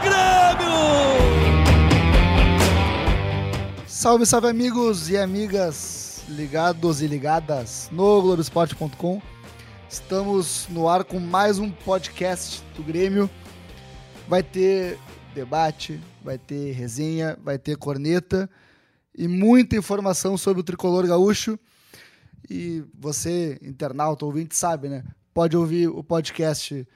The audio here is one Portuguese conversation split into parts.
Grêmio! Salve, salve amigos e amigas ligados e ligadas no Globoesporte.com. Estamos no ar com mais um podcast do Grêmio. Vai ter debate, vai ter resenha, vai ter corneta e muita informação sobre o tricolor gaúcho. E você, internauta, ouvinte, sabe, né? Pode ouvir o podcast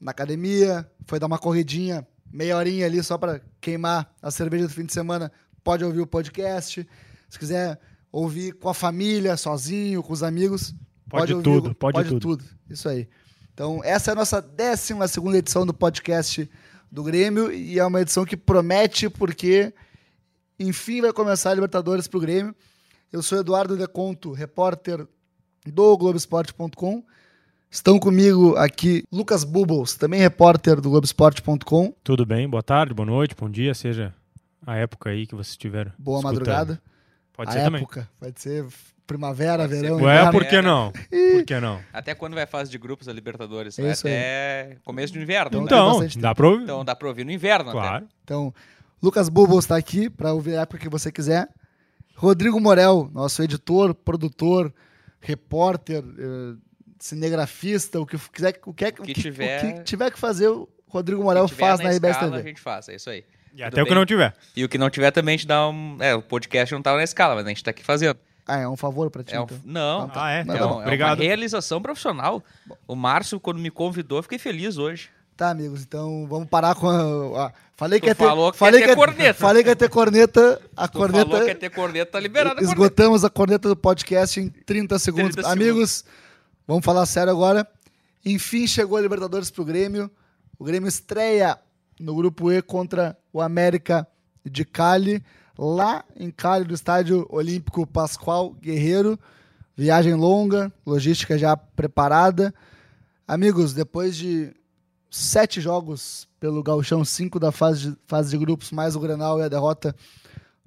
na academia, foi dar uma corridinha, meia horinha ali só para queimar a cerveja do fim de semana, pode ouvir o podcast. Se quiser ouvir com a família, sozinho, com os amigos. Pode, pode ouvir, tudo, pode, pode tudo. tudo. Isso aí. Então, essa é a nossa 12 segunda edição do podcast do Grêmio e é uma edição que promete porque enfim vai começar a Libertadores para o Grêmio. Eu sou Eduardo Deconto, repórter do Globoesporte.com. Estão comigo aqui Lucas Bubbles, também repórter do Globoesporte.com. Tudo bem, boa tarde, boa noite, bom dia, seja a época aí que você estiver. Boa escutando. madrugada. Pode a ser época. também. Pode ser primavera, Pode ser verão. Ué, inverno. por que não? Por que não? Até quando vai a fase de grupos da Libertadores? É isso aí. até começo do inverno. Então, né? Então, dá pra ouvir? Então dá pra ouvir no inverno claro. Então, Lucas Bubbles está aqui para ouvir a época que você quiser. Rodrigo Morel, nosso editor, produtor, repórter, eh, cinegrafista, o que quiser, o que, é- o que que- tiver- o que tiver que fazer, o Rodrigo. Morel O faz na RBS escala, TV. a gente faz, é isso aí. E Tudo até o que bem. não tiver. E o que não tiver também a gente dá um... É, o podcast não tava na escala, mas a gente tá aqui fazendo. Ah, é um favor para ti, É um... então. Não, tá. Ah, é? Não, é, Tá um- bom. é Obrigado. uma realização profissional. O Márcio, quando me convidou, eu fiquei feliz hoje. Tá, amigos, então vamos parar com a... a- falei Tu que ia ter, falou que falei ia ter que ia- corneta. Falei que ia ter corneta, a Tu corneta... falou que ia ter corneta, tá liberada. Esgotamos a corneta do podcast em 30 segundos. 30 Amigos, vamos falar sério agora. Enfim, chegou a Libertadores pro Grêmio. O Grêmio estreia no grupo E contra o América de Cali, lá em Cali, do estádio Olímpico Pascoal Guerreiro. Viagem longa, logística já preparada. Amigos, depois de sete jogos pelo Gauchão, cinco da fase de, fase de grupos, mais o Grenal e a derrota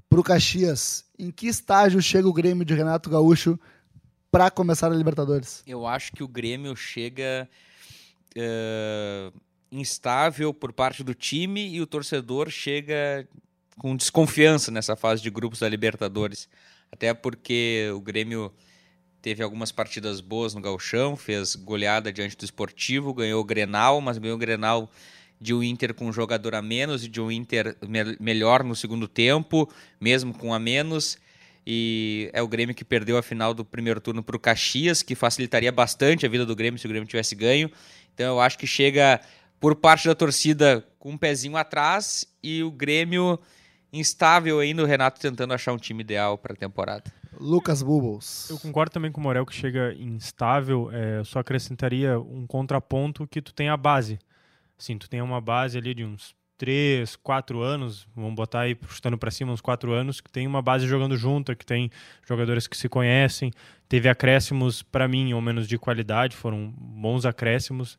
pro Caxias. Em que estágio chega o Grêmio de Renato Gaúcho para começar a Libertadores? Eu acho que o Grêmio chega eh, instável por parte do time e o torcedor chega com desconfiança nessa fase de grupos da Libertadores. Até porque o Grêmio teve algumas partidas boas no Gauchão, fez goleada diante do Esportivo, ganhou o Grenal, mas ganhou o Grenal de um Inter com um jogador a menos e de um Inter me- melhor no segundo tempo, mesmo com a menos. E é o Grêmio que perdeu a final do primeiro turno para o Caxias, que facilitaria bastante a vida do Grêmio se o Grêmio tivesse ganho. Então eu acho que chega por parte da torcida com um pezinho atrás e o Grêmio instável ainda, o Renato tentando achar um time ideal para a temporada. Lucas Bubbles. Eu concordo também com o Morel que chega instável, é, eu só acrescentaria um contraponto que tu tem a base. Assim, tu tem uma base ali de uns 3, 4 anos, vamos botar aí chutando para cima uns 4 anos, que tem uma base jogando junta, que tem jogadores que se conhecem, teve acréscimos para mim, ou menos de qualidade, foram bons acréscimos,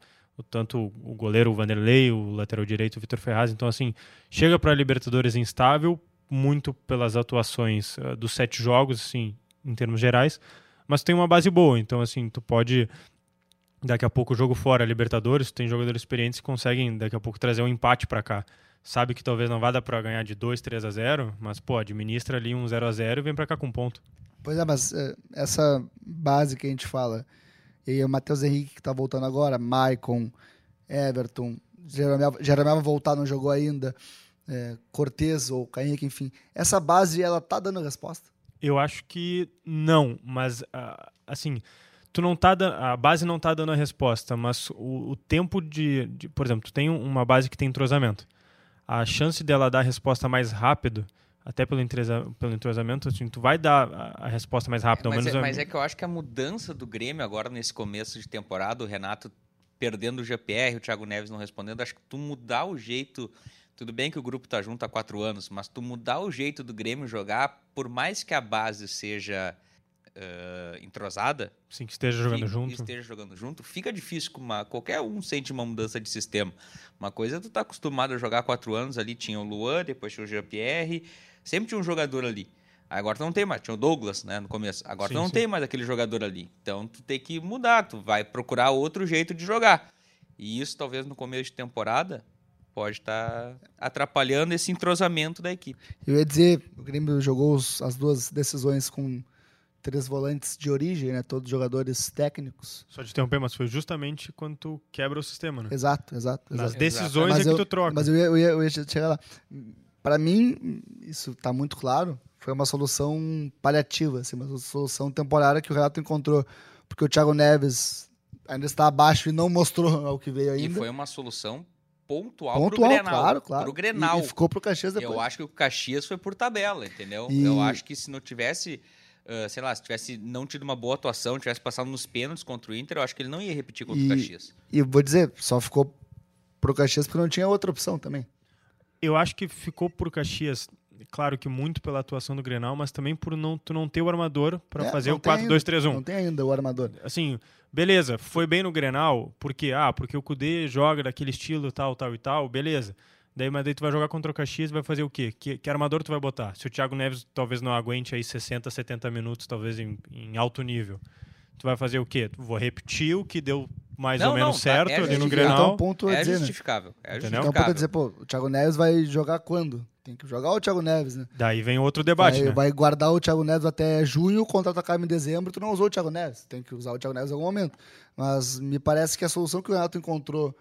tanto o goleiro Vanderlei, o lateral direito o Vitor Ferraz, então assim, chega para a Libertadores instável, muito pelas atuações eh, dos sete jogos, assim, em termos gerais, mas tem uma base boa, então assim, tu pode daqui a pouco o jogo fora, Libertadores, tem jogadores experientes que conseguem daqui a pouco trazer um empate para cá. Sabe que talvez não vá dar para ganhar de 2, 3 a 0, mas pô, administra ali um 0 a 0 e vem para cá com um ponto. Pois é, mas eh, essa base que a gente fala, e aí o Matheus Henrique que tá voltando agora, Maicon, Everton, Jeromel, voltar, não jogou ainda, eh, Cortez ou Kaique, enfim. Essa base, ela tá dando resposta? Eu acho que não, mas ah, assim, tu não tá a base não tá dando a resposta, mas o, o tempo de, de- por exemplo, tu tem um- uma base que tem entrosamento. A chance dela dar a resposta mais rápido, até pelo, entresa- pelo entrosamento, assim, tu vai dar a, a resposta mais rápido, ao mas, é, mas é que eu acho que a mudança do Grêmio agora nesse começo de temporada, o Renato perdendo o GPR, o Thiago Neves não respondendo, acho que tu mudar o jeito. Tudo bem que o grupo tá junto há quatro anos, mas tu mudar o jeito do Grêmio jogar, por mais que a base seja eh, entrosada, Sim, que esteja jogando fica- junto. esteja jogando junto, fica difícil com uma qualquer um sente uma mudança de sistema. Uma coisa é tu tá acostumado a jogar há quatro anos ali, tinha o Luan, depois tinha o Jean-Pierre, sempre tinha um jogador ali. Agora tu não tem mais, tinha o Douglas, né, no começo. Agora Sim, tu não sim. tem mais aquele jogador ali. Então tu tem que mudar, tu vai procurar outro jeito de jogar. E isso talvez no começo de temporada pode estar atrapalhando esse entrosamento da equipe. Eu ia dizer, o Grêmio jogou os- as duas decisões com três volantes de origem, né? Todos jogadores técnicos. Só te interromper, mas foi justamente quando tu quebra o sistema, né? Exato, exato. Nas exato. decisões Mas é que tu troca. Mas eu ia, eu ia, eu ia chegar lá. Para mim, isso tá muito claro. Foi uma solução paliativa, assim, uma solução temporária que o Renato encontrou. Porque o Thiago Neves ainda está abaixo e não mostrou ao que veio E ainda. foi uma solução pontual, Pontual, pro Grenal. claro, claro. Pro Grenal. E, e ficou pro Caxias depois. Eu acho que o Caxias foi por tabela, entendeu? E- Eu acho que se não tivesse, ah, sei lá, se tivesse não tido uma boa atuação, tivesse passado nos pênaltis contra o Inter, eu acho que ele não ia repetir contra E- o Caxias. E vou dizer, só ficou pro Caxias porque não tinha outra opção também. Eu acho que ficou por Caxias, claro que muito pela atuação do Grenal, mas também por não, tu não ter o armador para É, fazer o tem ainda. 4-2-3-1. Não tem ainda o armador. Assim, beleza, foi bem no Grenal, porque ah, porque o Cudê joga daquele estilo tal, tal e tal, beleza. Daí, mas daí tu vai jogar contra o Caxias e vai fazer o quê? Que, que armador tu vai botar? Se o Thiago Neves talvez não aguente aí 60, 70 minutos, talvez em, em alto nível. Tu vai fazer o quê? Tu- Vou repetir o que deu mais Não, ou menos não, tá- certo é ali no justificável. Então, Grenal. um ponto a É dizer, né? justificável. É Entendeu? Então, um ponto a justificável. dizer, pô, o Thiago Neves vai jogar quando? Tem que jogar o Thiago Neves, né? Daí vem outro debate, vai, né? vai guardar o Thiago Neves até junho, contra-atacar em dezembro, tu não usou o Thiago Neves. Tem que usar o Thiago Neves em algum momento. Mas me parece que a solução que o Renato encontrou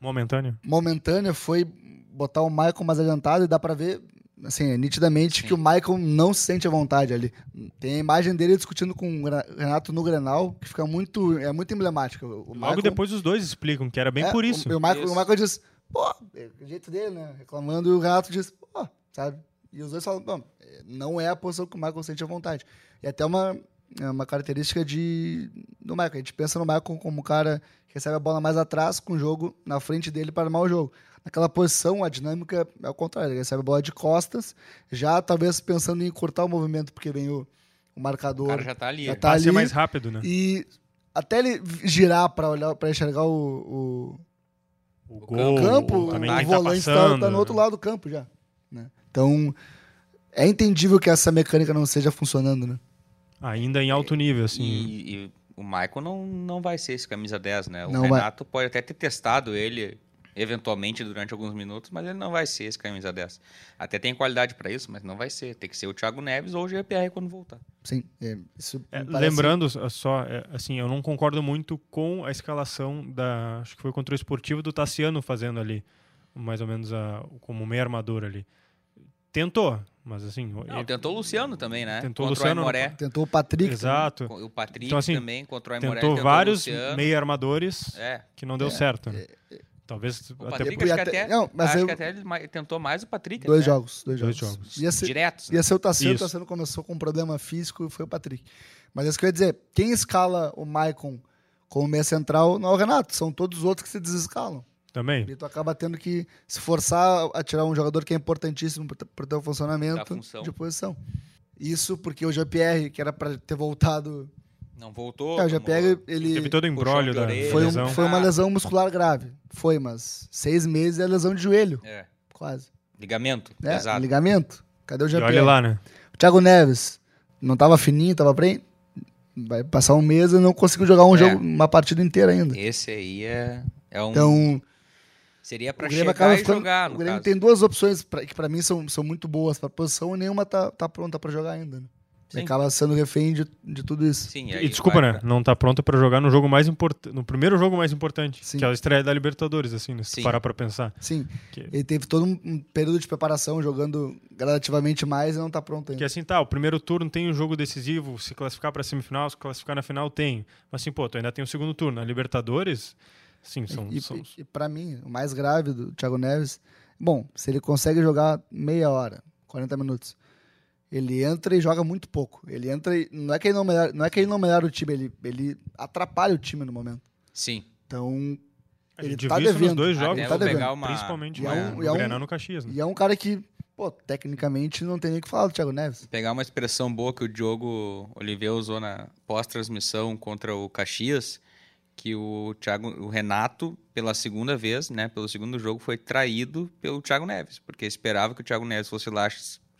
Momentâneo. momentânea foi botar o Michael mais adiantado e dá pra ver, assim, nitidamente Sim. que o Michael não se sente à vontade ali. Tem a imagem dele discutindo com o Renato no Grenal, que fica muito, é muito emblemática. O Logo Michael- depois os dois explicam que era bem é, por isso. O, o Michael, Isso. o Michael diz, pô, é o jeito dele, né? Reclamando, e o Renato diz, pô, sabe? E os dois falam, não, é, não é a posição que o Michael sente à vontade. E até uma, é uma característica de do Michael. A gente pensa no Michael como um cara recebe a bola mais atrás, com o jogo na frente dele para armar o jogo. Naquela posição, a dinâmica é o contrário. Ele recebe a bola de costas, já talvez pensando em encurtar o movimento, porque vem o, o marcador. O cara já tá ali. Já tá ali. mais rápido, né? E até ele girar para olhar para enxergar o- o, O, o gol, campo, o quem tá volante tá, passando. tá no outro lado do campo já. né? Então, é entendível que essa mecânica não esteja funcionando, né? Ainda em alto nível, assim. E, e o Michael não, não vai ser esse camisa 10, né? O Não vai. Renato pode até ter testado ele eventualmente durante alguns minutos, mas ele não vai ser esse camisa 10. Até tem qualidade para isso, mas não vai ser. Tem que ser o Thiago Neves ou o GPR quando voltar. Sim, é, isso É, parece- lembrando só, é, assim, eu não concordo muito com a escalação da. Acho que foi contra o esportivo do Tassiano fazendo ali, mais ou menos a, como meio armador ali. Tentou, mas assim. Não, ele- tentou o Luciano também, né? Tentou o contra Luciano o Aimoré. Tentou o Patrick. Exato. O Patrick Então, assim, também contra o Aimoré. Tentou vários o Luciano. meio armadores É. que não deu É, certo. né? Talvez O até Patrick, por- acho que até- até, não, mas acho eu- que até ele tentou mais o Patrick. Dois até. jogos, dois Dois jogos. jogos. Ia ser, Diretos. né? ia ser o Tassiano, o. Tassiano começou com um problema físico e foi o Patrick. Mas é isso que eu ia dizer, quem escala o Maicon como meia central não é o Renato, são todos os outros que se desescalam. Também. E tu acaba tendo que se forçar a tirar um jogador que é importantíssimo para o teu funcionamento de posição. Isso porque o Jean-Pierre, que era para ter voltado. Não voltou. É, o Jean-Pierre, ele Teve todo o embrólio da orelha. foi, um- foi uma lesão muscular grave. Foi, mas seis meses é lesão de joelho, É. quase. Ligamento. Exato. Ligamento. Cadê o E Jean-Pierre? olha lá, né? O Thiago Neves não tava fininho, tava bem. Vai passar um mês e não conseguiu jogar um É. jogo, uma partida inteira ainda. Esse aí é, é um. Então, seria Grêmio chegar acaba e ficando. jogar, o Grêmio caso. tem duas opções pra, que pra mim são, são muito boas pra posição e nenhuma tá, tá pronta pra jogar ainda. Né? Sim. acaba sendo refém de, de tudo isso. Sim, E desculpa, né? pra- Não tá pronto pra jogar no jogo mais importante, no primeiro jogo mais importante, Sim. que é a estreia da Libertadores, assim, né? Se tu Sim. parar pra pensar. Sim, Que- ele teve todo um, período de preparação jogando gradativamente mais e não tá pronto ainda. Que assim, tá, o primeiro turno tem um jogo decisivo, se classificar pra semifinal, se classificar na final, tem. Mas assim, pô, tu ainda tem o segundo turno. A Libertadores, sim, são... E, são- e, e para mim, o mais grave do Thiago Neves, bom, se ele consegue jogar meia hora, 40 minutos, ele entra e joga muito pouco. Ele entra e não é que ele não melhora, não é que ele não melhora o time, ele, ele atrapalha o time no momento. Sim. Então, A Ele gente tá viu isso nos devendo. dois jogos, vou tá devendo. pegar uma, principalmente E é um- no, e é um- no Caxias. Né? e é um cara que, pô, tecnicamente não tem nem o que falar do Thiago Neves. pegar uma expressão boa que o Diogo Oliveira usou na pós-transmissão contra o Caxias, que o Thiago, o Renato, pela segunda vez, né, pelo segundo jogo, foi traído pelo Thiago Neves, porque esperava que o Thiago Neves fosse lá,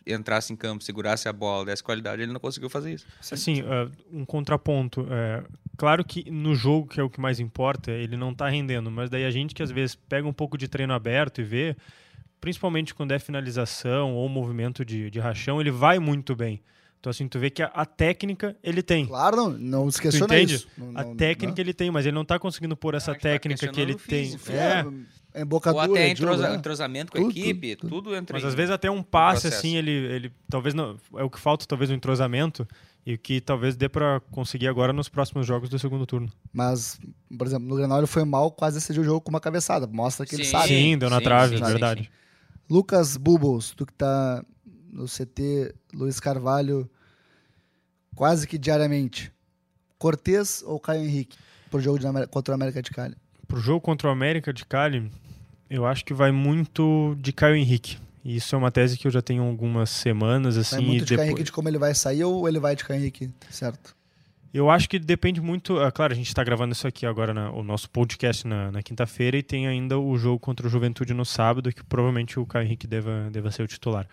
entrasse em campo, segurasse a bola, desse qualidade, ele não conseguiu fazer isso. Assim, uh, um contraponto. é, claro que no jogo, que é o que mais importa, ele não tá rendendo, mas daí a gente que às vezes pega um pouco de treino aberto e vê, principalmente quando é finalização ou movimento de, de rachão, ele vai muito bem. Então, assim, tu vê que a, a técnica ele tem. Claro, não, não se Tu questiona entende? isso. Não- A não- técnica ele tem, mas ele não tá conseguindo pôr essa a tá técnica que ele tem. físico. É, É, é embocadura. Ou até jogo, entrosa- né? entrosamento com a Tudo, equipe, tudo, tudo, tudo. entra Mas às vezes até um passe assim, ele, ele talvez não é o que falta, talvez um entrosamento e o que talvez dê pra conseguir agora nos próximos jogos do segundo turno. Mas, por exemplo, no Grenal ele foi mal, quase decidiu o jogo com uma cabeçada. Mostra que ele Sim. sabe. Sim, deu na sim, trave, sim, é sim, verdade. sim. Lucas Bubbles, tu que tá no CT, Luiz Carvalho, quase que diariamente. Cortez ou Caio Henrique pro jogo contra o América de Cali? Pro jogo contra o América de Cali, eu acho que vai muito de Caio Henrique. E isso é uma tese que eu já tenho algumas semanas Vai assim, muito e de Caio depois Henrique de como ele vai sair ou ele vai de Caio Henrique, certo? Eu acho que depende muito. ah, claro, a gente está gravando isso aqui agora, na- o nosso podcast na, na quinta-feira, e tem ainda o jogo contra o Juventude no sábado, que provavelmente o Caio Henrique deva, deva ser o titular.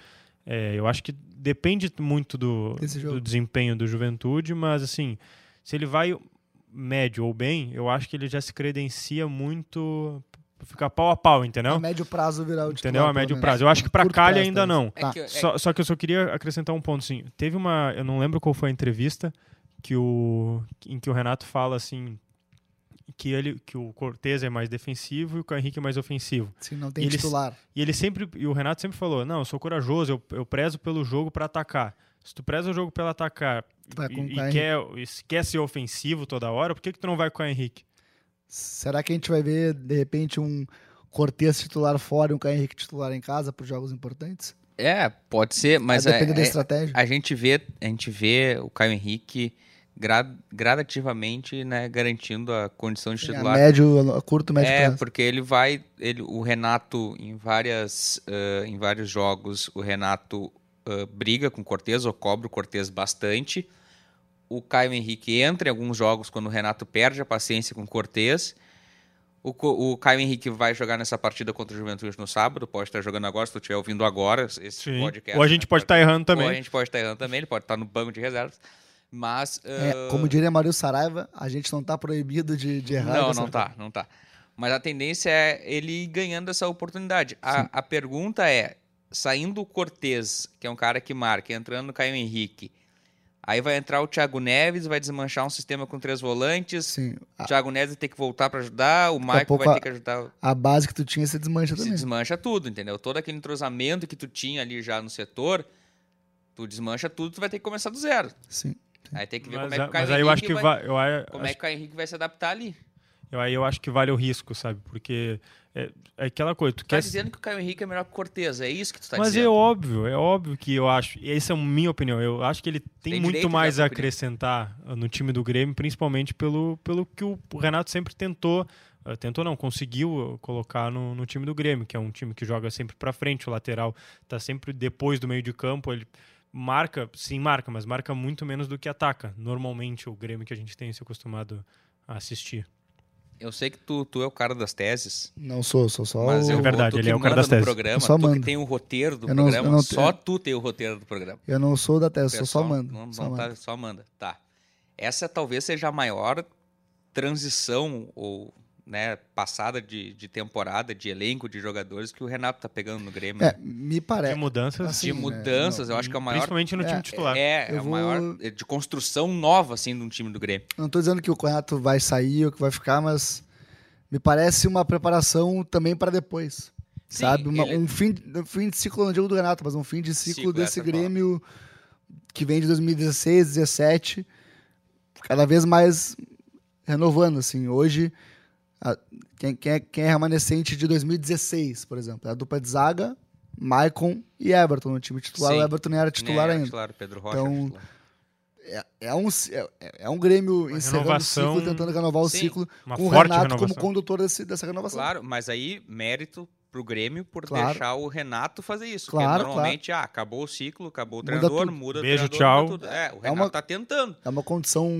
É, eu acho que depende muito do, do desempenho do Juventude, mas assim, se ele vai médio ou bem, eu acho que ele já se credencia muito pra ficar pau a pau, entendeu? A médio prazo virar o titular. Entendeu? A médio prazo. Eu acho que para prazo, ainda não. Que- é- Só, só que eu só queria acrescentar um ponto, assim. Teve uma. Eu não lembro qual foi a entrevista que o, em que o Renato fala assim. Que, ele, que o Cortez é mais defensivo e o Caio Henrique é mais ofensivo. Sim, não tem E titular. E ele sempre. E o Renato sempre falou: Não, eu sou corajoso, eu, eu prezo pelo jogo para atacar. Se tu preza o jogo pelo atacar Vai e, e quer, e quer ser ofensivo toda hora, por que, que tu não vai com o Caio Henrique? Será que a gente vai ver, de repente, um Cortez titular fora e um Caio Henrique titular em casa para jogos importantes? É, pode ser, mas é, depender da é- estratégia. a gente vê, a gente vê o Caio Henrique gra- gradativamente, né, garantindo a condição de Sim, a titular. médio, a curto, médio É, prazo. porque ele vai, ele, o Renato em várias, eh, em vários jogos, o Renato eh, briga com o Cortez ou cobra o Cortez bastante. O Caio Henrique entra em alguns jogos quando o Renato perde a paciência com o Cortez. O, o Caio Henrique vai jogar nessa partida contra o Juventude no sábado, pode estar jogando agora, se tu estiver ouvindo agora esse Sim. podcast. Ou a gente né, pode estar errando também. Ou a gente pode estar errando também, ele pode estar no banco de reservas. Mas. É, eh, como diria Mario Saraiva, a gente não tá proibido de, de errar. não, não tá, não tá. Mas a tendência é ele ir ganhando essa oportunidade. A, a pergunta é, saindo o Cortez, que é um cara que marca, entrando o Caio Henrique, aí vai entrar o Thiago Neves, vai desmanchar um sistema com três volantes, Sim, o Thiago Neves vai ter que voltar para ajudar, o pouco vai a- ter que ajudar, a base que tu tinha se desmancha se também. desmancha tudo, entendeu? Todo aquele entrosamento que tu tinha ali já no setor, tu desmancha tudo, tu vai ter que começar do zero. Sim. Aí tem que ver Mas, como é que o Caio mas aí eu acho Henrique que vai, vai. eu como acho é que o Caio Henrique vai se adaptar ali. Eu, aí eu acho que vale o risco, sabe? Porque é, é aquela coisa, tu Tu tá dizendo que o Caio Henrique é melhor que o Cortez, é isso que tu tá Mas dizendo? é óbvio, é óbvio que eu acho. E essa é a minha opinião. Eu acho que ele tem, Tem muito mais a opinião. acrescentar uh, no time do Grêmio, principalmente pelo, pelo que o Renato sempre tentou. uh, tentou não, conseguiu uh, colocar no, no time do Grêmio, que é um time que joga sempre pra frente, o lateral tá sempre depois do meio de campo, ele marca, sim marca, mas marca muito menos do que ataca. Normalmente o Grêmio que a gente tem se acostumado a assistir. Eu sei que tu, tu é o cara das teses, Não sou, sou só mas o... eu É verdade, tu ele é o cara manda das teses. programa, Eu só tu que mando. tem o roteiro do Eu não- programa, eu não só tu tem o roteiro do programa. Eu não sou da tese, sou só Pessoal, mando. Não, só não mando. tá, só manda. Tá. Essa talvez seja a maior transição ou né, passada de, de temporada, de elenco, de jogadores que o Renato tá pegando no Grêmio. É, né? me parece. de mudanças, assim, de né, mudanças, eu acho que é o maior. principalmente no É, time titular. É, é Eu o vou- maior é, de construção nova, assim, de um time do Grêmio. Não tô dizendo que o Renato vai sair ou que vai ficar, mas me parece uma preparação também para depois. Sim, sabe? Uma- ele- Um, fim, um fim de ciclo, não digo do Renato, mas um fim de ciclo, Ciclo, desse é palavra. Grêmio que vem de 2016, 2017, cada vez mais renovando. Assim. Hoje, a- quem, quem é, quem é remanescente de 2016, por exemplo? É a dupla de zaga, Maicon e Everton no time titular. Sim. O Everton nem era titular É, ainda. Titular, Pedro Rocha. Então, titular. é, é um, é, é um Grêmio Uma encerrando renovação- o ciclo, tentando renovar o Sim, ciclo, com o Renato como renovação. condutor desse- dessa renovação. Claro, mas aí mérito pro Grêmio por Claro. deixar o Renato fazer isso. Claro, porque normalmente, ah, acabou o ciclo, acabou o Muda treinador, tudo. muda o Beijo, treinador, tchau. muda tudo. É, o É Renato uma- tá tentando. É uma condição,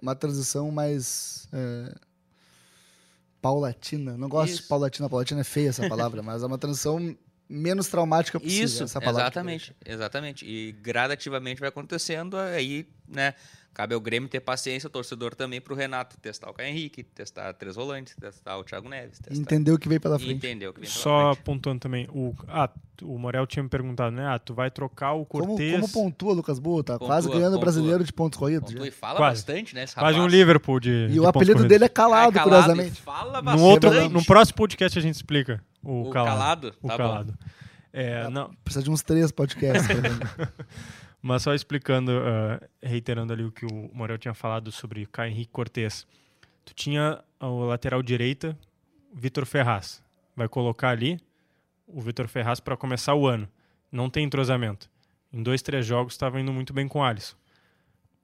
uma transição mais é, paulatina. Não gosto de Isso. paulatina, paulatina é feia essa palavra, mas é uma transição menos traumática possível. Isso, essa palavra exatamente, exatamente. E gradativamente vai acontecendo, aí, né, cabe ao Grêmio ter paciência, o torcedor também pro Renato testar o Caio Henrique, testar três volantes, testar o Thiago Neves, testar... Entender o que veio pela frente. entender o que vem pela Só frente. apontando também, o, ah, o Morel tinha me perguntado, né? Ah, tu vai trocar o Como, Cortez. como pontua, Lucas Boa? Tá Pontua, quase ganhando o pontua. brasileiro de pontos corridos. Pontua e fala Quase. bastante, né, Quase um. Liverpool de. E de o apelido corridos. dele é calado, É calado, curiosamente. Fala bastante. outro, num próximo podcast a gente explica. O, O calado. calado? O Tá bom. calado. É, não, Precisa de uns três podcasts. mas só explicando, ah, reiterando ali o que o Morel tinha falado sobre Caio Henrique Cortez. Tu tinha o lateral direita, Vitor Ferraz. Vai colocar ali o Vitor Ferraz para começar o ano. Não tem entrosamento. Em dois, três jogos estava indo muito bem com o Alisson.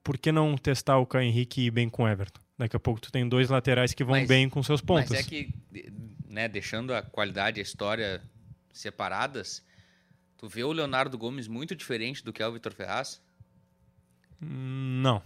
Por que não testar o Caio Henrique e ir bem com o Everton? Daqui a pouco tu tem dois laterais que vão Mas- bem com seus pontos. Mas é que, né, deixando a qualidade e a história separadas, tu vê o Leonardo Gomes muito diferente do que é o Vitor Ferraz, Não.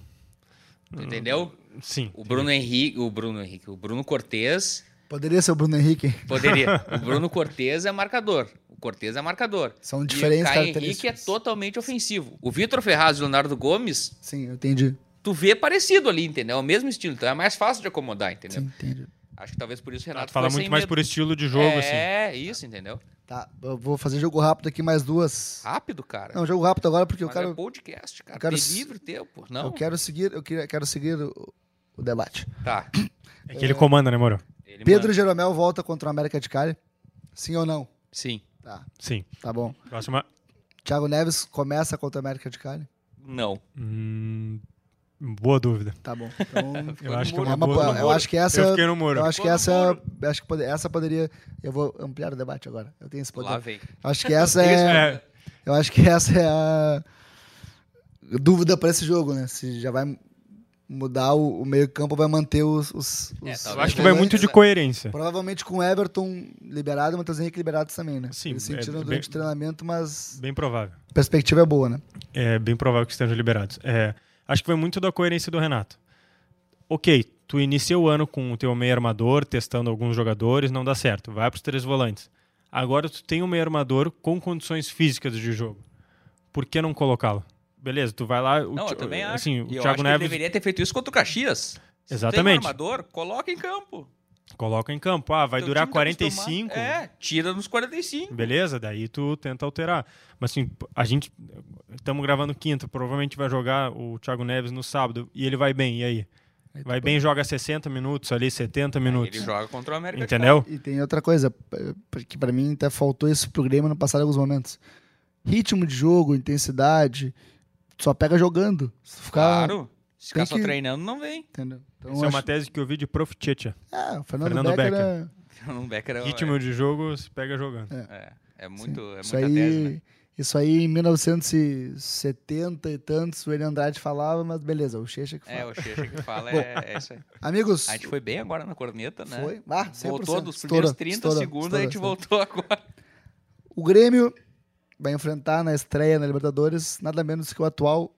tu entendeu? Sim. O Bruno Henrique, o Bruno Henrique, o Bruno Cortez Poderia ser o Bruno Henrique. poderia. o Bruno Cortez é marcador. O Cortez é marcador. São E diferentes o Caio Henrique é características. totalmente ofensivo. O Vitor Ferraz e o Leonardo Gomes, Sim, eu entendi. tu vê parecido ali, entendeu? É o mesmo estilo, então é mais fácil de acomodar, entendeu? Sim, entendi. Acho que talvez por isso o Renato Tu fala muito mais medo. por estilo de jogo, assim. É, isso, entendeu? Tá, eu vou fazer jogo rápido aqui mais duas. Rápido, cara. Não, jogo rápido agora porque eu Mas é quero, podcast, cara. eu quero Tem livre tempo. Não? eu quero seguir, eu queria- quero seguir o, o debate. Tá. É que ele comanda, né, Moro? Ele Pedro manda. Jeromel volta contra o América de Cali? Sim ou não? Sim. Tá, Sim. tá bom. Próxima. Thiago Neves começa contra o América de Cali? Não. Hum, boa dúvida. Tá bom. Então, Eu acho que é é uma boa. eu acho que essa Eu fiquei no muro. eu acho que essa muro. acho que pode- essa poderia eu vou ampliar o debate agora. Eu tenho esse poder. Lá vem. Eu acho que essa é É, Eu acho que essa é a dúvida para esse jogo, né? Se já vai mudar o, o meio-campo, vai manter os. os, É, os- acho que vai muito de coerência. Provavelmente com o Everton liberado e o Matheus Henrique liberados também, né? Sim, Eles é sentiram bem- durante o treinamento, mas Bem provável. a perspectiva é boa, né? É bem provável que estejam liberados. É, acho que vai muito da coerência do Renato. Ok, tu inicia o ano com o teu meio armador, testando alguns jogadores, não dá certo. Vai para os três volantes. Agora tu tem um meio armador com condições físicas de jogo. Por que não colocá-lo? Beleza, tu vai lá. O, Não, eu também acho. assim, E o acho Thiago que Neves deveria ter feito isso contra o Caxias. Se Exatamente. Tem um armador, coloca em campo. Coloca em campo. Ah, vai Teu durar time tá 45. acostumado- É, tira nos 45. Beleza, daí tu tenta alterar. Mas assim, a gente. Estamos gravando quinta, provavelmente vai jogar o Thiago Neves no sábado e ele vai bem, e aí? Vai bem, joga 60 minutos ali, 70 minutos. Ele joga contra o América. de Entendeu? E tem outra coisa, que para mim até faltou isso pro Grêmio no passado em alguns momentos. Ritmo de jogo, intensidade, só pega jogando. Se tu ficar, Claro. Se ficar só que- treinando, não vem. Entendeu? Então, Essa é uma tese que eu vi de Prof. Tietchan. É, o Fernando, Fernando Becker, Becker. é- Fernando Becker é, Ritmo de jogo se pega jogando. é, é muito, é Isso muita aí, tese, né? isso aí em 1970 e tantos, o Eli Andrade falava, mas beleza, o Checha que É, fala. o Checha que fala é, é isso aí. Amigos, A gente foi bem agora na corneta, né? foi? Ah, 100%. Voltou dos primeiros 30 estourou, segundos, a gente voltou agora. O Grêmio vai enfrentar na estreia na Libertadores nada menos que o atual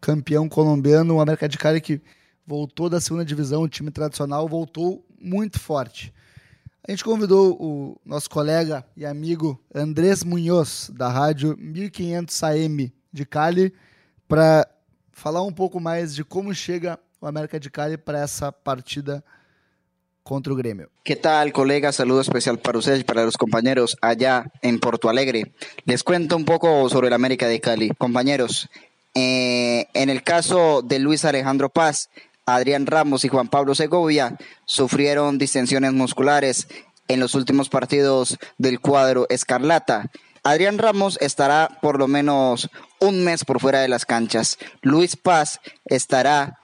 campeão colombiano, o América de Cali, que voltou da segunda divisão, o time tradicional, voltou muito forte. A gente convidou o nosso colega e amigo Andrés Munhoz, da rádio 1500 AM de Cali, para falar um pouco mais de como chega o América de Cali para essa partida contra o Grêmio. ¿Qué tal, colegas? Saludo especial para ustedes y para los compañeros allá en Porto Alegre. Les cuento un poco sobre el América de Cali. Compañeros, eh, en el caso de Luis Alejandro Paz, Adrián Ramos y Juan Pablo Segovia sufrieron distensiones musculares en los últimos partidos del cuadro Escarlata. Adrián Ramos estará por lo menos un mes por fuera de las canchas. Luis Paz estará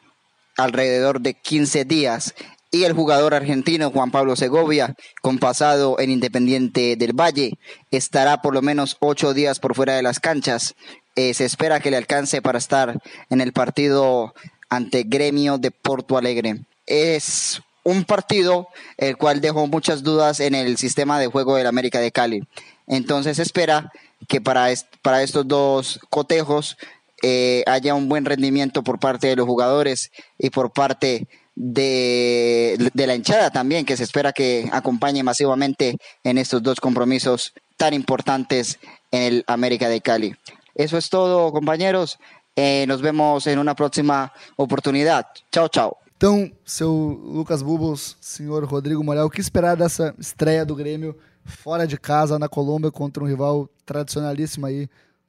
alrededor de 15 días. Y el jugador argentino Juan Pablo Segovia, con pasado en Independiente del Valle, estará por lo menos 8 días por fuera de las canchas. Eh, se espera que le alcance para estar en el partido ante Gremio de Porto Alegre. Es un partido el cual dejó muchas dudas en el sistema de juego del América de Cali. Entonces se espera que para, est- para estos dos cotejos eh, haya un buen rendimiento por parte de los jugadores y por parte de, de la hinchada también, que se espera que acompañe masivamente en estos dos compromisos tan importantes en el América de Cali. Eso es todo, compañeros. Eh, nos vemos en una próxima oportunidad. Chao, chao. Então, seu Lucas Bubos, senhor Rodrigo Morel, o que esperar dessa estreia do Grêmio fora de casa na Colômbia contra um rival tradicionalíssimo aí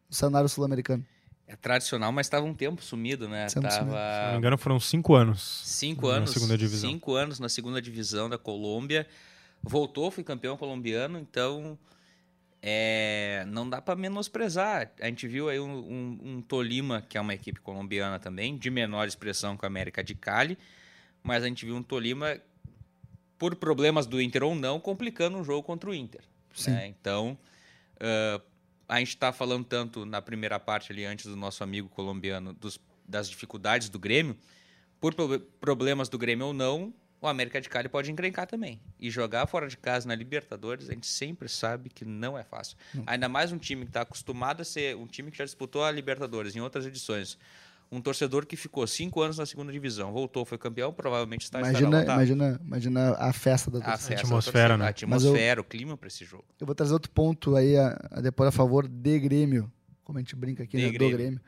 no cenário sul-americano? É tradicional, mas estava um tempo sumido, né? Tempo Se tava não me engano, foram cinco anos. cinco na anos, segunda divisão. cinco anos na segunda divisão da Colômbia. Voltou, foi campeão colombiano, então é, não dá para menosprezar. A gente viu aí um, um- um Tolima, que é uma equipe colombiana também, de menor expressão que a América de Cali, mas a gente viu um Tolima, por problemas do Inter ou não, complicando um jogo contra o Inter. Né? Então, ah, a gente está falando tanto na primeira parte ali, antes do nosso amigo colombiano, dos- das dificuldades do Grêmio, por pro- problemas do Grêmio ou não, o América de Cali pode encrencar também. E jogar fora de casa na Libertadores, a gente sempre sabe que não é fácil. Ainda mais um time que está acostumado a ser um time que já disputou a Libertadores em outras edições. Um torcedor que ficou cinco anos na segunda divisão, voltou, foi campeão, provavelmente está Imagina, imagina, imagina a festa da A torcida. festa da atmosfera, torcida, né? A atmosfera, o clima para esse jogo. Eu vou trazer outro ponto aí a, a depor a favor de Grêmio, como a gente brinca aqui, De né, Grêmio. do Grêmio.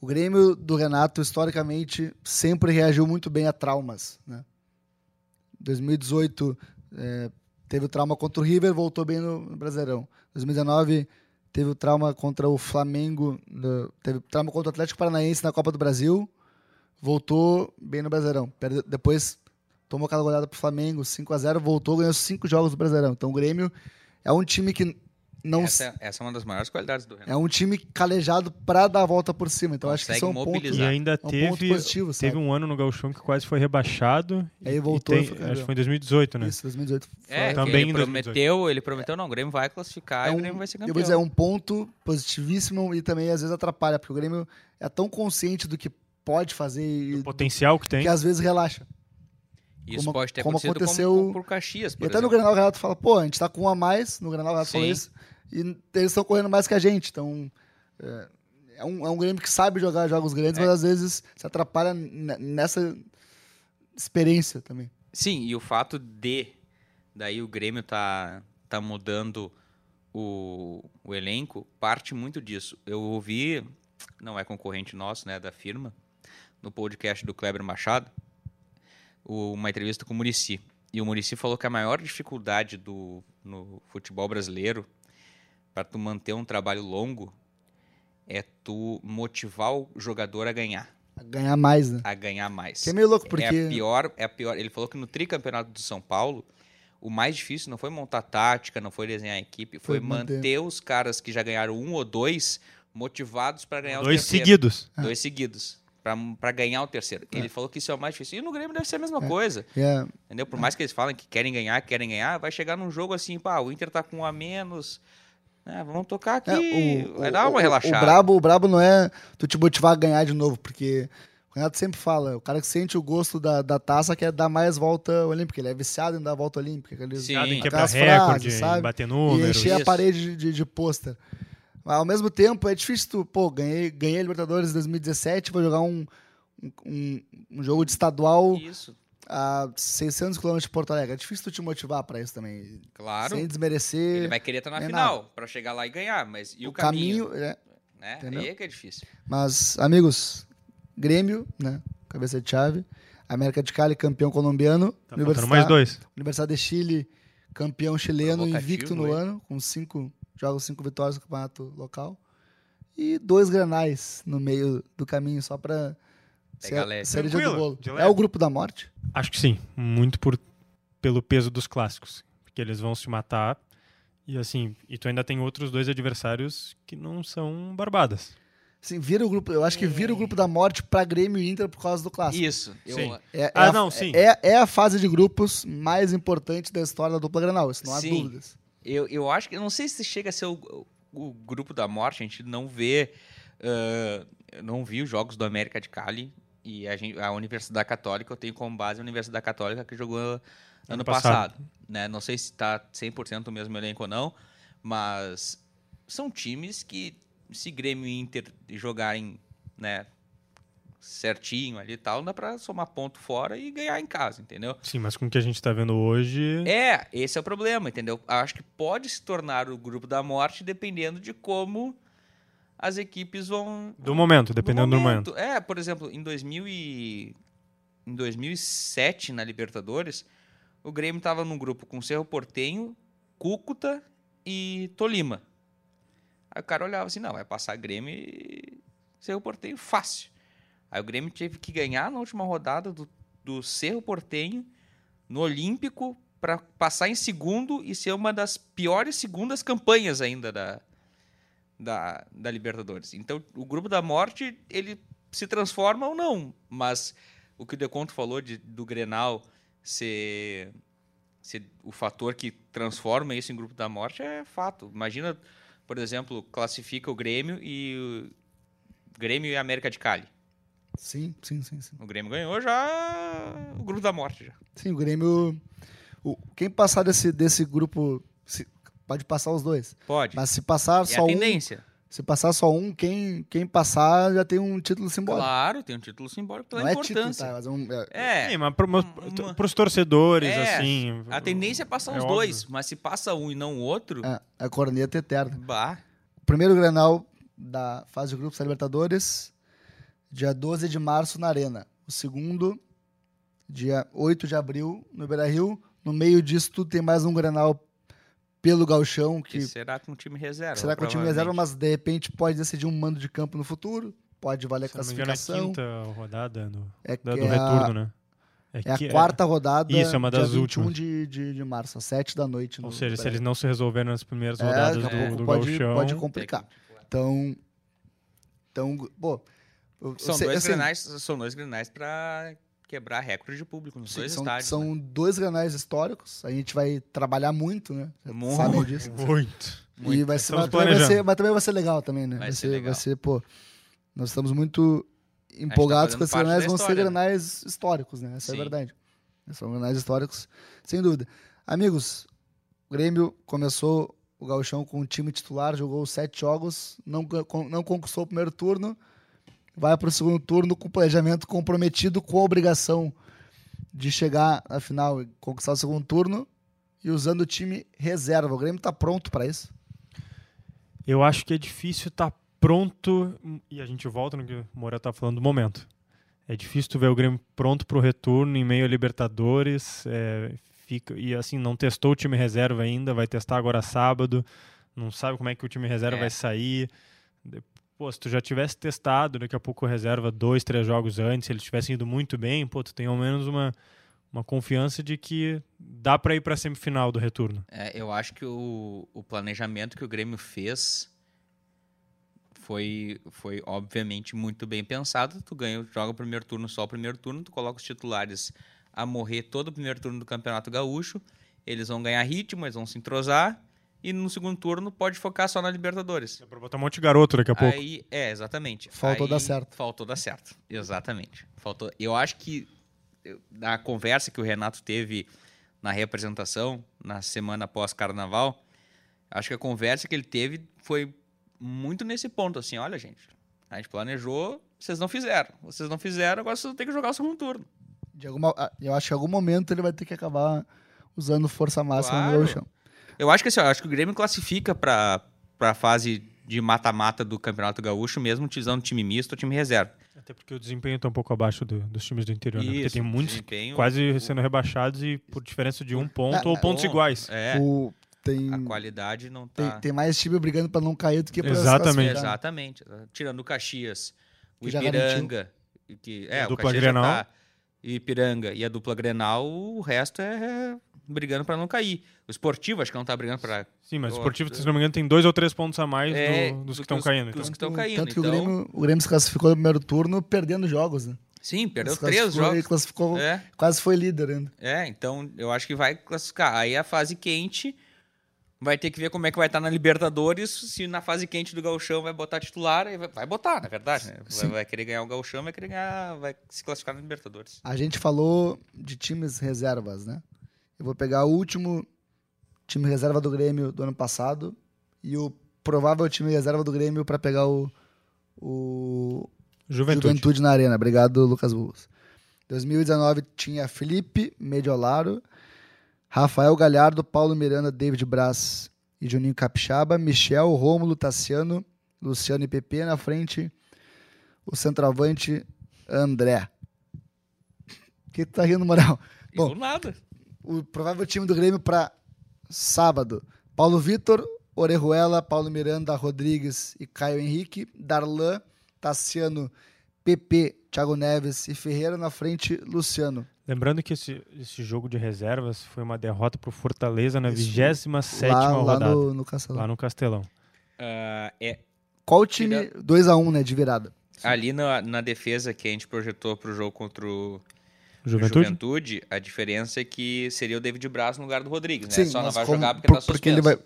O Grêmio do Renato, historicamente, sempre reagiu muito bem a traumas. Né? 2018 eh, teve o trauma contra o River, voltou bem no, Brasileirão. 2019 teve o trauma contra o Flamengo, no- teve trauma contra o Atlético Paranaense na Copa do Brasil, voltou bem no Brasileirão. Depois tomou aquela goleada pro Flamengo, 5 a 0 voltou, ganhou cinco jogos do Brasileirão. Então o Grêmio é um time que não Essa, é- essa é uma das maiores qualidades do Renato. é um time calejado pra dar a volta por cima. Então acho que Consegue isso é um ponto, E mobilizar. ainda é um ponto teve, positivo, teve um ano no Gauchão que quase foi rebaixado. Aí e- voltou e e tem- foi acho que foi em 2018, né? Isso, 2018. É, foi- Também que em ele 2018. prometeu, ele prometeu, não, o Grêmio vai classificar é e um, o Grêmio vai ser eu campeão. vou dizer, é um ponto positivíssimo e também às vezes atrapalha, porque o Grêmio é tão consciente do que pode fazer e O potencial que tem. que às vezes relaxa. Isso como- pode ter como acontecido aconteceu- como, por Caxias, por e até no. Grenal o Renato fala, pô, a gente tá com um a mais, no Grenal o Renato falou isso, e eles estão correndo mais que a gente, então é, é um, é um Grêmio que sabe jogar jogos grandes, É. mas às vezes se atrapalha nessa experiência também. Sim, e o fato de daí o Grêmio tá, tá mudando o, o elenco parte muito disso. Eu ouvi, não é concorrente nosso, né, da firma, no podcast do Kleber Machado, uma entrevista com o Murici. E o Murici falou que a maior dificuldade do, no futebol brasileiro para tu manter um trabalho longo é tu motivar o jogador a ganhar, A ganhar mais, né? a ganhar mais. Que é meio louco, porque É a pior, é a pior. Ele falou que no tricampeonato do São Paulo, o mais difícil não foi montar tática, não foi desenhar a equipe, foi, Foi manter. manter. os caras que já ganharam um ou dois motivados para ganhar o Dois terceiro. seguidos. Dois seguidos. Para ganhar o terceiro. Ele falou que isso é o mais difícil. E no Grêmio deve ser a mesma coisa. é, Entendeu? Por mais que eles falem que querem ganhar, querem ganhar, vai chegar num jogo assim, pá, o Inter tá com um a menos. né, vamos tocar aqui. É, o, vai o- dar uma o- relaxada. O brabo, o brabo não é tu te motivar a ganhar de novo, porque o Renato sempre fala, o cara que sente o gosto da, da taça quer dar mais volta olímpica, ele é viciado em dar volta olímpica. Aqueles, Sim. Em Aquelas quebrar frases, recorde, sabe? em bater e números. encher a parede de, de, de pôster. Mas, ao mesmo tempo, é difícil tu, pô, ganhei, ganhei a Libertadores em 2017, vou jogar um, um, um jogo de estadual Isso, a 600 km de Porto Alegre. É difícil tu te motivar pra isso também. claro. Sem desmerecer Ele vai querer estar na final para chegar lá e ganhar, mas e o, o caminho. é, né? Aí é que é difícil. Mas, amigos, Grêmio, né? Cabeça de chave. América de Cali, campeão colombiano. Tá faltando mais dois. Universidade de Chile, campeão chileno, invicto no hein? ano, com cinco jogos, cinco vitórias no campeonato local. E dois granais no meio do caminho, só pra Pegar ser, cereja do bolo. É o grupo da morte? Acho que sim. Muito por, pelo peso dos clássicos. Porque eles vão se matar. E assim, e tu ainda tem outros dois adversários que não são barbadas. Sim, vira o grupo. Eu acho que vira o grupo da morte pra Grêmio e Inter por causa do clássico. Isso. Eu, Sim. É, é Ah, a- não, sim. É, é a fase de grupos mais importante da história da dupla Granal, isso não há Sim. dúvidas. Eu, eu acho que. Eu não sei se chega a ser o, o grupo da morte, a gente não vê, uh, não viu jogos do América de Cali e a, gente, a Universidade Católica, eu tenho como base a Universidade Católica que jogou ano, ano passado. passado. né? Não sei se está 100% o mesmo elenco ou não, mas são times que, se Grêmio e Inter jogarem né, certinho ali e tal, dá para somar ponto fora e ganhar em casa, entendeu? Sim, mas com o que a gente está vendo hoje. É, esse é o problema, entendeu? Acho que pode se tornar o grupo da morte dependendo de como as equipes vão. Do momento, dependendo do momento. Do momento. É, por exemplo, em, 2000 e... em 2007, na Libertadores, o Grêmio estava num grupo com Cerro Portenho, Cúcuta e Tolima. Aí o cara olhava assim: não, vai passar Grêmio e Cerro Portenho fácil. Aí o Grêmio teve que ganhar na última rodada do, do Cerro Portenho, no Olímpico, para passar em segundo e ser uma das piores segundas campanhas ainda da, da, da Libertadores. Então, o grupo da morte, ele se transforma ou não, mas o que o Deconto falou de, do Grenal ser, ser o fator que transforma isso em grupo da morte é fato. Imagina, por exemplo, classifica o Grêmio e o Grêmio e a América de Cali. Sim, sim, sim, sim. O Grêmio ganhou já o grupo da morte. Já. Sim, o Grêmio. O, quem passar desse, desse grupo. Se, pode passar os dois. Pode. Mas se passar é só a tendência. um. Se passar só um, quem, quem passar já tem um título simbólico. Claro, tem um título simbólico pela Não importância. É título, tá, mas é, um, é, é, Sim, mas para os torcedores, é, assim. A tendência é passar é os óbvio. dois, mas se passa um e não o outro. É, a corneta eterna. Bah. O primeiro Grenal da fase de grupos da Libertadores, dia 12 de março na Arena. O segundo, dia 8 de abril, no Beira-Rio. No meio disso tudo tem mais um Grenal pelo Galchão, Que que será com o time reserva. será com o time reserva, mas de repente pode decidir um mando de campo no futuro, pode valer não me engano, é a classificação. quinta rodada do, É, que do é retorno, a, né? é a que- quarta rodada, Isso, é uma dia das 21 últimas. de, de, de março, às 7 da noite. Ou no seja, se eles não se resolverem nas primeiras É, rodadas a do, do pode, Gauchão, pode complicar. Então, então pô, eu- eu São sei- dois assim, grenais, são dois grenais para quebrar recorde de público nos Sim, dois são, estádios. são né? dois granais históricos. A gente vai trabalhar muito, né? Muito. Sabem disso. Muito. E vai ser, mas, também vai ser, mas também vai ser legal também, né? Vai ser legal. vai ser, pô. Nós estamos muito empolgados fazendo com esses granais, vão ser história, né? granais históricos, né? Essa é a verdade. São granais históricos, sem dúvida. Amigos, o Grêmio começou o gauchão com o time titular, jogou sete jogos, não, não conquistou o primeiro turno, vai para o segundo turno com o planejamento comprometido com a obrigação de chegar à final e conquistar o segundo turno e usando o time reserva. O Grêmio está pronto para isso? Eu acho que é difícil estar pronto, e a gente volta no que o Moura tá falando do momento. É difícil tu ver o Grêmio pronto pro retorno em meio a Libertadores, é, fica, e assim, não testou o time reserva ainda, vai testar agora sábado, não sabe como é que o time reserva É. vai sair. Pô, se tu já tivesse testado, daqui a pouco reserva dois, três jogos antes, se eles tivessem ido muito bem, pô, tu tem ao menos uma, uma confiança de que dá para ir para semifinal do retorno. É, eu acho que o, o planejamento que o Grêmio fez foi, foi obviamente muito bem pensado. Tu ganha, joga o primeiro turno só o primeiro turno, tu coloca os titulares a morrer todo o primeiro turno do Campeonato Gaúcho. Eles vão ganhar ritmo, eles vão se entrosar. E no segundo turno pode focar só na Libertadores. Dá pra botar um monte de garoto daqui a pouco. Aí, é, exatamente. Faltou Aí dar certo. Faltou dar certo, exatamente. Faltou. Eu acho que na conversa que o Renato teve na representação, na semana após Carnaval, acho que a conversa que ele teve foi muito nesse ponto, assim, olha, gente, a gente planejou, vocês não fizeram. Vocês não fizeram, agora vocês vão ter que jogar o segundo turno. De alguma, ah, eu acho que em algum momento ele vai ter que acabar usando força máxima Claro. no gauchão. Eu acho que assim, acho que o Grêmio classifica para a fase de mata-mata do Campeonato Gaúcho, mesmo utilizando time misto ou time reserva. Até porque o desempenho está um pouco abaixo do- dos times do interior, né? Porque Isso, tem muitos quase sendo rebaixados e por diferença de um ponto Ah, ou pontos Bom, iguais. É, O, tem, a qualidade não tem, tá... tem mais time brigando para não cair do que para Exatamente. Exatamente. Tirando o Caxias, o Que já Ipiranga, que, é, a o dupla Grenal. tá- Ipiranga e a dupla Grenal, o resto é brigando para não cair. O esportivo acho que não tá brigando para Sim, mas o esportivo, se não me engano, tem dois ou três pontos a mais É, do- dos do que estão caindo. dos então. que estão Tanto- caindo. Tanto que o, então, Grêmio, o Grêmio se classificou no primeiro turno perdendo jogos, né? sim, perdeu Se três jogos. E classificou, É, quase foi líder ainda. é, então eu acho que vai classificar. Aí a fase quente, Vai ter que ver como é que vai estar na Libertadores, se na fase quente do Gauchão vai botar titular, e vai- botar, na verdade, né? Vai, Sim. vai querer ganhar o Gauchão, vai querer ganhar, vai se classificar na Libertadores. A gente falou de times reservas, né? Eu vou pegar o último time reserva do Grêmio do ano passado e o provável time reserva do Grêmio para pegar o, o Juventude. Juventude. na Arena. Obrigado, Lucas Burros. 2019 tinha Felipe Mediolaro, Rafael Galhardo, Paulo Miranda, David Braz e Juninho Capixaba, Michel, Rômulo, Tassiano, Luciano e PP na frente, o centroavante André. O que tu tá rindo, Moral? Bom, nada. O provável time do Grêmio para sábado. Paulo Vitor, Orejuela, Paulo Miranda, Rodrigues e Caio Henrique, Darlan, Tassiano, PP, Thiago Neves e Ferreira na frente, Luciano. Lembrando que esse, esse jogo de reservas foi uma derrota pro Fortaleza na Isso. 27 lá, lá rodada. no, no Castelão. Lá no Castelão. Ah, é, Qual o time 2x1, né, de virada? ali na, na defesa que a gente projetou pro jogo contra o Juventude? Juventude, a diferença é que seria o David Braz no lugar do Rodrigues, né? Sim, Só não vai como- jogar porque por- tá porque ele vai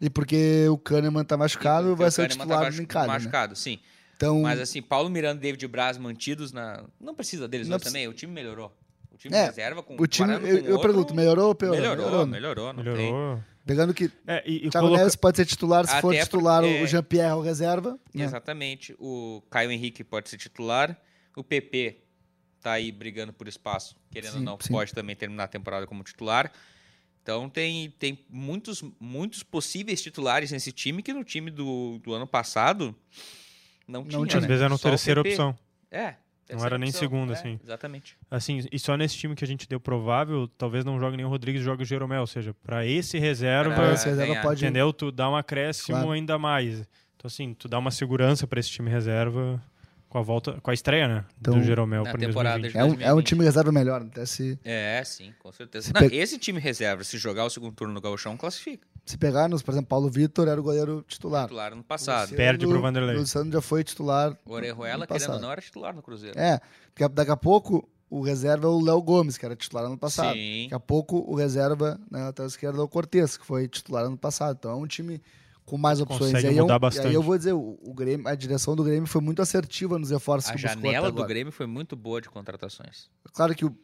E porque o Kahneman tá machucado, vai o ser o Kahneman titular tá machu- né? machucado, sim. Então, Mas assim, Paulo Miranda e David Braz mantidos na. Não precisa deles Não dois precisa- também. O time melhorou. O time É, reserva com o time, eu, com eu outro, pergunto, melhorou ou piorou? Melhorou, né? melhorou, não tem. Melhorou. Pegando que É, e, e Thiago coloca- Neves pode ser titular, se for Até titular porque- o Jean-Pierre é o reserva. né? Exatamente. O Caio Henrique pode ser titular. O PP tá aí brigando por espaço, querendo ou Sim, não, sim. pode também terminar a temporada como titular. Então tem, tem muitos, muitos possíveis titulares nesse time que no time do, do ano passado não, Não tinha. tinha. Às né? vezes era a Só o terceira opção. É. Não era nem opção. segunda, É, assim. Exatamente. Assim, e só nesse time que a gente deu provável, talvez não jogue nem o Rodrigues, jogue o Jeromel. Ou seja, pra esse reserva, Pra esse reserva pode. entendeu? Tu dá um acréscimo Claro. ainda mais. Então, assim, tu dá uma segurança pra esse time reserva com a volta, com a estreia, né? Então, do Jeromel na temporada 2020. É um, é um 2020. time reserva melhor. Até se, É, sim, com certeza. Não, pe- Esse time reserva, se jogar o segundo turno no Gauchão, classifica. se pegarmos, por exemplo, Paulo Vitor era o goleiro titular. Titular no passado. Luciano- Perde pro Vanderlei. Luciano já foi titular. O Orejuela, querendo ou não, era titular no Cruzeiro. É, porque daqui a pouco o reserva é o Léo Gomes, que era titular ano passado. Sim. Daqui a pouco o reserva na lateral esquerda é o Cortez, que foi titular ano passado. Então é um time com mais opções. Consegue e aí, mudar e aí bastante. eu vou dizer, o, o Grêmio, a direção do Grêmio foi muito assertiva nos reforços A que buscou janela até do. Grêmio foi muito boa de contratações. Claro que o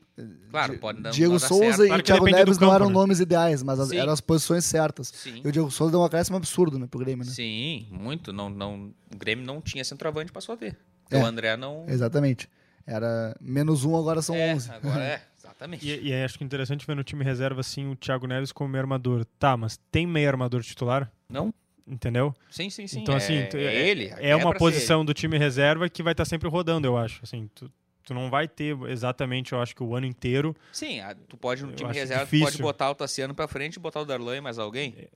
Claro, Di- pode dar- Diego não Souza certo. e Claro que Thiago Neves não campo, eram né? nomes ideais, mas as- eram as posições certas. Sim. E o Diego Souza deu um acréscimo absurdo né, pro Grêmio, né? Sim, muito. Não, não, o Grêmio não tinha centroavante, passou a ter. É. O André não. Exatamente. Era menos um, agora são É, 11. agora é, exatamente. E, e aí acho que é interessante ver no time reserva, assim, o Thiago Neves como meio armador. Tá, mas tem meio armador titular? Não? Entendeu? Sim, sim, sim. Então, é, assim, tu- é ele. É uma posição do time reserva que vai estar sempre rodando, eu acho. Assim, tu, tu não vai ter exatamente, eu acho que o ano inteiro. Sim, a- tu pode, no time reserva, tu pode botar o Tassiano pra frente, botar o Darlan e mais alguém.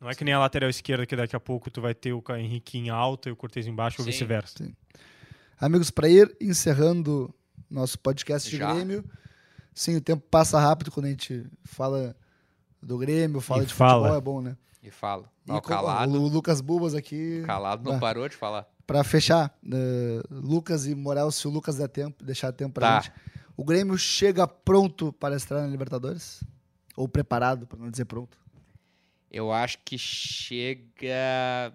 Não é que nem a lateral esquerda que daqui a pouco tu vai ter o Henrique em alta e o Cortez embaixo ou Sim. vice-versa. Amigos, para ir encerrando nosso podcast de Já? Grêmio. Sim, o tempo passa rápido quando a gente fala do Grêmio, fala E de fala. futebol, é bom, né? E fala. E Ó, o co- calado, O Lucas Bubas aqui. calado não Ah. parou de falar. Para fechar, eh, Lucas e Morel, se o Lucas der tempo, deixar tempo pra Tá. gente. O Grêmio chega pronto para estrear na Libertadores? Ou preparado, para não dizer pronto? Eu acho que chega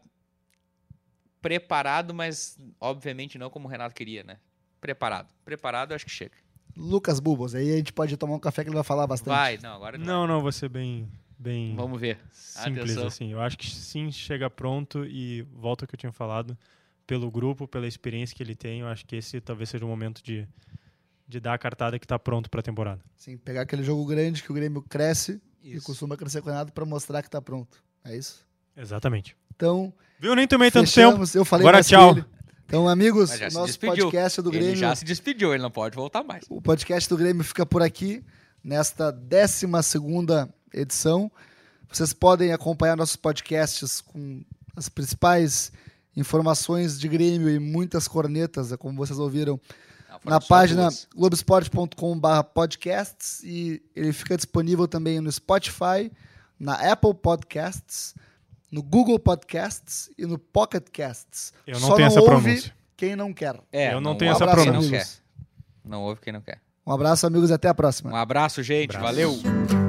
preparado, mas obviamente não como o Renato queria, né? Preparado. Preparado, eu acho que chega. Lucas Bubas, aí a gente pode tomar um café que ele vai falar bastante. Vai, não, agora ele Não, não, vou ser bem, bem. Vamos ver. simples Atenção. assim. Eu acho que sim, chega pronto e volta ao que eu tinha falado. Pelo grupo, pela experiência que ele tem, eu acho que esse talvez seja o momento de, de dar a cartada que tá pronto pra temporada. Sim, pegar aquele jogo grande que o Grêmio cresce e Isso. costuma crescer com o Renato para mostrar que tá pronto. É isso? Exatamente. Então, Viu? Nem tomei tanto fechamos. Eu falei Agora tchau. ele. Então, amigos, o nosso despediu. podcast do Ele Grêmio. já se despediu, ele não pode voltar mais. O podcast do Grêmio fica por aqui, nesta 12 edição. Vocês podem acompanhar nossos podcasts com as principais informações de Grêmio e muitas cornetas, é como vocês ouviram, Não, na página globesport.com.br podcasts e ele fica disponível também no Spotify, na Apple Podcasts, no Google Podcasts e no Pocket Casts. Eu não Só tenho essa ouve pronúncia. quem não quer. É, Eu não tenho Um essa abraço, quem não pronúncia. quer. Não ouve quem não quer. Um abraço, amigos, e até a próxima. Um abraço, gente. Abraço. Valeu.